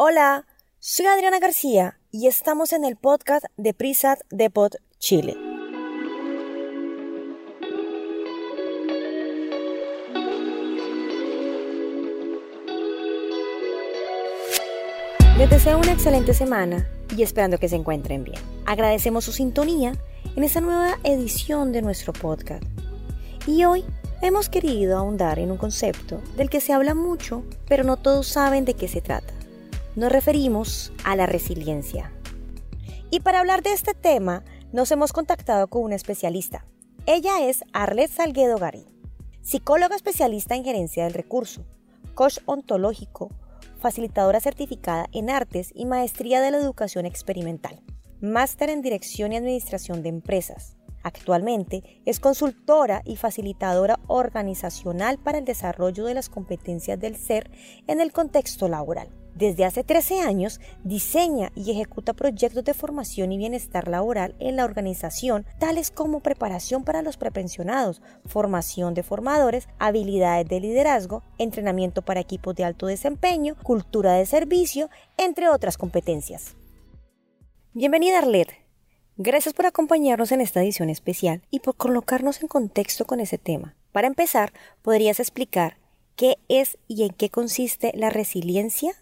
Hola, soy Adriana García y estamos en el podcast de Prisat Depot Chile. Les deseo una excelente semana y esperando que se encuentren bien. Agradecemos su sintonía en esta nueva edición de nuestro podcast. Y hoy hemos querido ahondar en un concepto del que se habla mucho, pero no todos saben de qué se trata nos referimos a la resiliencia. Y para hablar de este tema, nos hemos contactado con una especialista. Ella es Arlet Salguedo Garín, psicóloga especialista en gerencia del recurso, coach ontológico, facilitadora certificada en artes y maestría de la educación experimental, máster en dirección y administración de empresas. Actualmente es consultora y facilitadora organizacional para el desarrollo de las competencias del ser en el contexto laboral. Desde hace 13 años diseña y ejecuta proyectos de formación y bienestar laboral en la organización, tales como preparación para los prepensionados, formación de formadores, habilidades de liderazgo, entrenamiento para equipos de alto desempeño, cultura de servicio, entre otras competencias. Bienvenida Arlet. Gracias por acompañarnos en esta edición especial y por colocarnos en contexto con ese tema. Para empezar, ¿podrías explicar qué es y en qué consiste la resiliencia?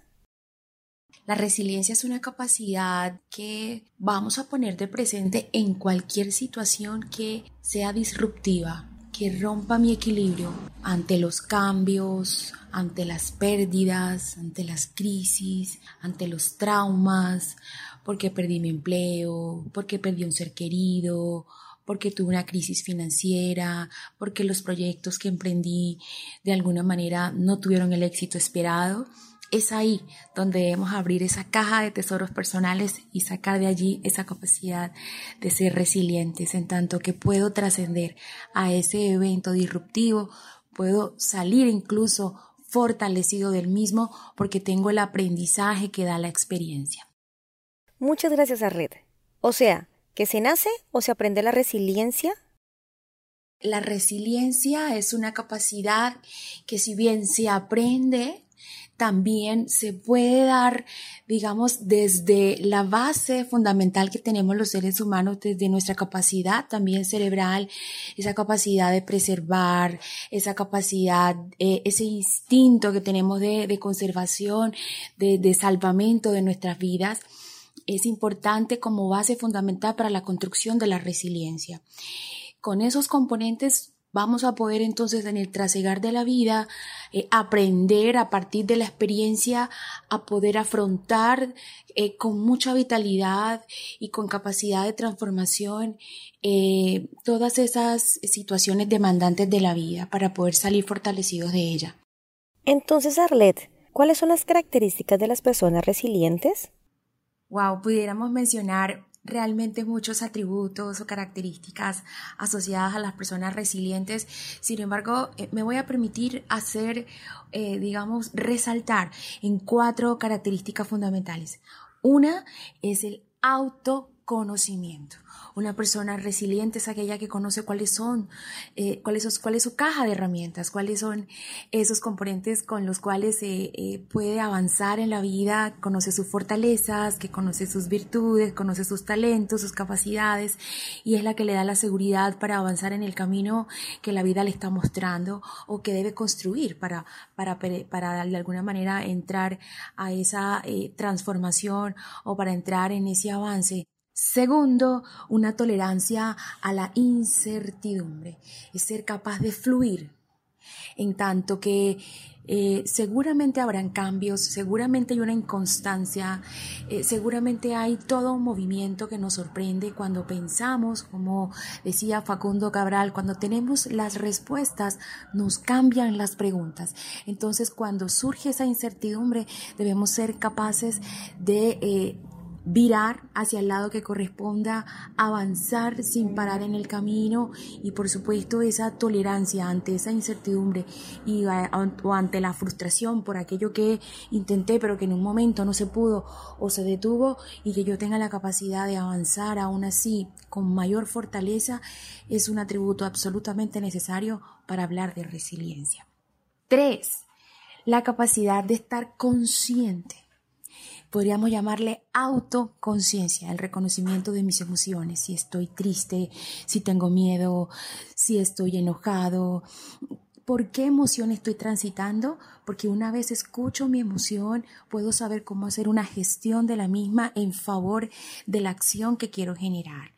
La resiliencia es una capacidad que vamos a poner de presente en cualquier situación que sea disruptiva, que rompa mi equilibrio ante los cambios, ante las pérdidas, ante las crisis, ante los traumas, porque perdí mi empleo, porque perdí un ser querido, porque tuve una crisis financiera, porque los proyectos que emprendí de alguna manera no tuvieron el éxito esperado es ahí donde debemos abrir esa caja de tesoros personales y sacar de allí esa capacidad de ser resilientes, en tanto que puedo trascender a ese evento disruptivo, puedo salir incluso fortalecido del mismo porque tengo el aprendizaje que da la experiencia. Muchas gracias, Arred. O sea, ¿que se nace o se aprende la resiliencia? La resiliencia es una capacidad que si bien se aprende, también se puede dar, digamos, desde la base fundamental que tenemos los seres humanos, desde nuestra capacidad también cerebral, esa capacidad de preservar, esa capacidad, eh, ese instinto que tenemos de, conservación, de salvamento de nuestras vidas, es importante como base fundamental para la construcción de la resiliencia. Con esos componentes vamos a poder entonces en el trasegar de la vida eh, aprender a partir de la experiencia a poder afrontar eh, con mucha vitalidad y con capacidad de transformación eh, todas esas situaciones demandantes de la vida para poder salir fortalecidos de ella. Entonces, Arlet, ¿cuáles son las características de las personas resilientes? Wow, pudiéramos mencionar realmente muchos atributos o características asociadas a las personas resilientes. Sin embargo, eh, me voy a permitir hacer, eh, digamos, resaltar en cuatro características fundamentales. Una es el autoconocimiento. Una persona resiliente es aquella que conoce cuáles son, eh, cuál, es, cuál es su caja de herramientas, cuáles son esos componentes con los cuales se eh, puede avanzar en la vida, conoce sus fortalezas, que conoce sus virtudes, conoce sus talentos, sus capacidades y es la que le da la seguridad para avanzar en el camino que la vida le está mostrando o que debe construir para, para, para de alguna manera entrar a esa eh, transformación o para entrar en ese avance. Segundo, una tolerancia a la incertidumbre, es ser capaz de fluir, en tanto que eh, seguramente habrán cambios, seguramente hay una inconstancia, eh, seguramente hay todo un movimiento que nos sorprende cuando pensamos, como decía Facundo Cabral, cuando tenemos las respuestas, nos cambian las preguntas. Entonces, cuando surge esa incertidumbre, debemos ser capaces de... Eh, virar hacia el lado que corresponda, avanzar sin parar en el camino y por supuesto esa tolerancia ante esa incertidumbre y o ante la frustración por aquello que intenté pero que en un momento no se pudo o se detuvo y que yo tenga la capacidad de avanzar aún así con mayor fortaleza es un atributo absolutamente necesario para hablar de resiliencia. Tres, la capacidad de estar consciente podríamos llamarle autoconciencia, el reconocimiento de mis emociones, si estoy triste, si tengo miedo, si estoy enojado, ¿Por qué emoción estoy transitando? Porque una vez escucho mi emoción, puedo saber cómo hacer una gestión de la misma en favor de la acción que quiero generar.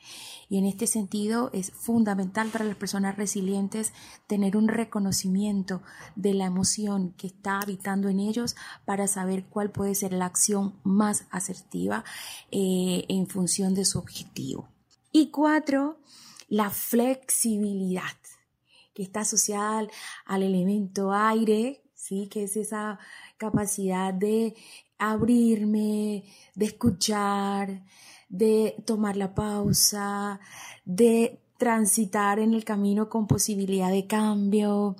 Y en este sentido es fundamental para las personas resilientes tener un reconocimiento de la emoción que está habitando en ellos para saber cuál puede ser la acción más asertiva eh, en función de su objetivo. Y cuatro, la flexibilidad que está asociada al, elemento aire, ¿sí? que es esa capacidad de abrirme, de escuchar, de tomar la pausa, de transitar en el camino con posibilidad de cambio,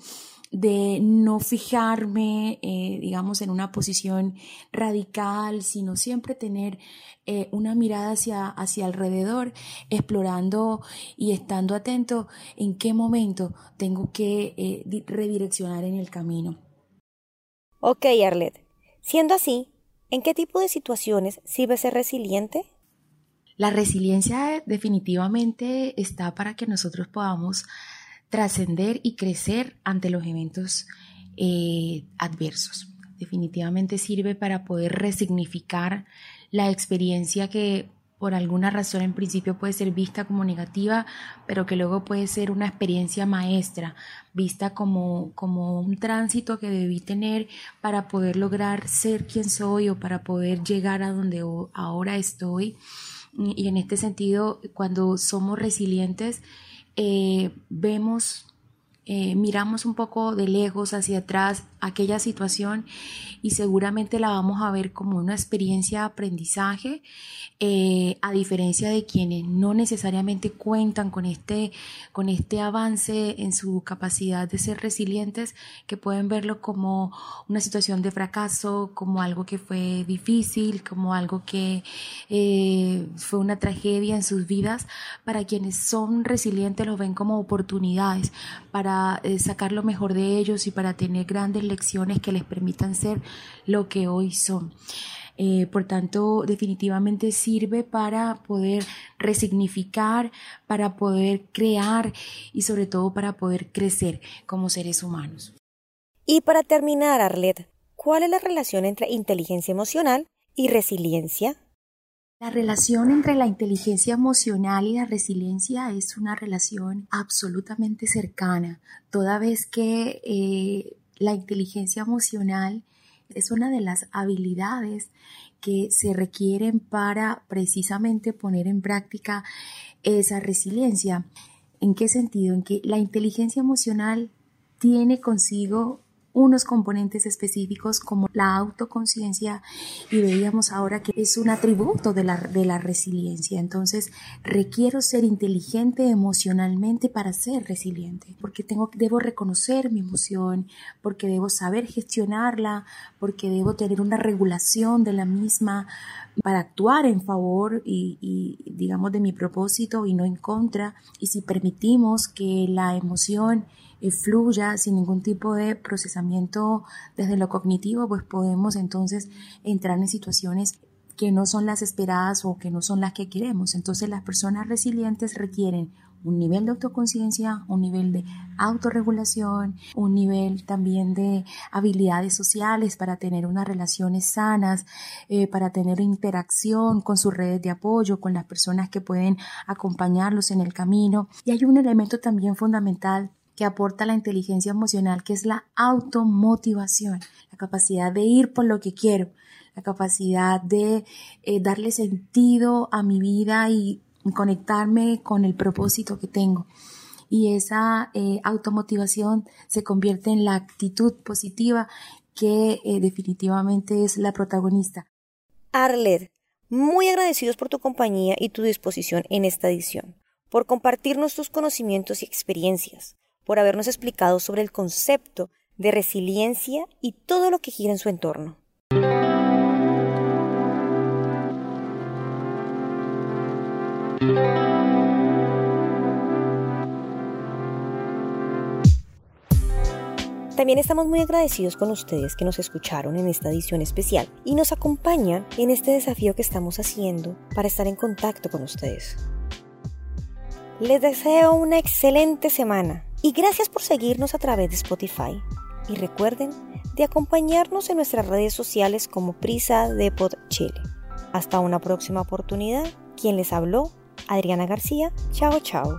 de no fijarme, eh, digamos, en una posición radical, sino siempre tener eh, una mirada hacia, hacia alrededor, explorando y estando atento en qué momento tengo que eh, redireccionar en el camino. Ok, Arlet. Siendo así, ¿en qué tipo de situaciones sirve ser resiliente? La resiliencia definitivamente está para que nosotros podamos trascender y crecer ante los eventos eh, adversos. Definitivamente sirve para poder resignificar la experiencia que por alguna razón en principio puede ser vista como negativa, pero que luego puede ser una experiencia maestra, vista como, como un tránsito que debí tener para poder lograr ser quien soy o para poder llegar a donde ahora estoy. Y en este sentido, cuando somos resilientes, eh, vemos, eh, miramos un poco de lejos hacia atrás aquella situación y seguramente la vamos a ver como una experiencia de aprendizaje, eh, a diferencia de quienes no necesariamente cuentan con este, con este avance en su capacidad de ser resilientes, que pueden verlo como una situación de fracaso, como algo que fue difícil, como algo que eh, fue una tragedia en sus vidas. Para quienes son resilientes lo ven como oportunidades para eh, sacar lo mejor de ellos y para tener grandes lecciones que les permitan ser lo que hoy son. Eh, por tanto, definitivamente sirve para poder resignificar, para poder crear y sobre todo para poder crecer como seres humanos. Y para terminar, Arlet, ¿cuál es la relación entre inteligencia emocional y resiliencia? La relación entre la inteligencia emocional y la resiliencia es una relación absolutamente cercana, toda vez que eh, la inteligencia emocional es una de las habilidades que se requieren para precisamente poner en práctica esa resiliencia. ¿En qué sentido? En que la inteligencia emocional tiene consigo unos componentes específicos como la autoconciencia y veíamos ahora que es un atributo de la, de la resiliencia. Entonces, requiero ser inteligente emocionalmente para ser resiliente, porque tengo, debo reconocer mi emoción, porque debo saber gestionarla, porque debo tener una regulación de la misma para actuar en favor y, y digamos de mi propósito y no en contra. Y si permitimos que la emoción y fluya sin ningún tipo de procesamiento desde lo cognitivo, pues podemos entonces entrar en situaciones que no son las esperadas o que no son las que queremos. Entonces las personas resilientes requieren un nivel de autoconciencia, un nivel de autorregulación, un nivel también de habilidades sociales para tener unas relaciones sanas, eh, para tener interacción con sus redes de apoyo, con las personas que pueden acompañarlos en el camino. Y hay un elemento también fundamental que aporta la inteligencia emocional, que es la automotivación, la capacidad de ir por lo que quiero, la capacidad de eh, darle sentido a mi vida y conectarme con el propósito que tengo. Y esa eh, automotivación se convierte en la actitud positiva que eh, definitivamente es la protagonista. Arlet, muy agradecidos por tu compañía y tu disposición en esta edición, por compartirnos tus conocimientos y experiencias por habernos explicado sobre el concepto de resiliencia y todo lo que gira en su entorno. También estamos muy agradecidos con ustedes que nos escucharon en esta edición especial y nos acompañan en este desafío que estamos haciendo para estar en contacto con ustedes. Les deseo una excelente semana y gracias por seguirnos a través de Spotify. Y recuerden de acompañarnos en nuestras redes sociales como Prisa Depot Chile. Hasta una próxima oportunidad. Quien les habló, Adriana García. Chao, chao.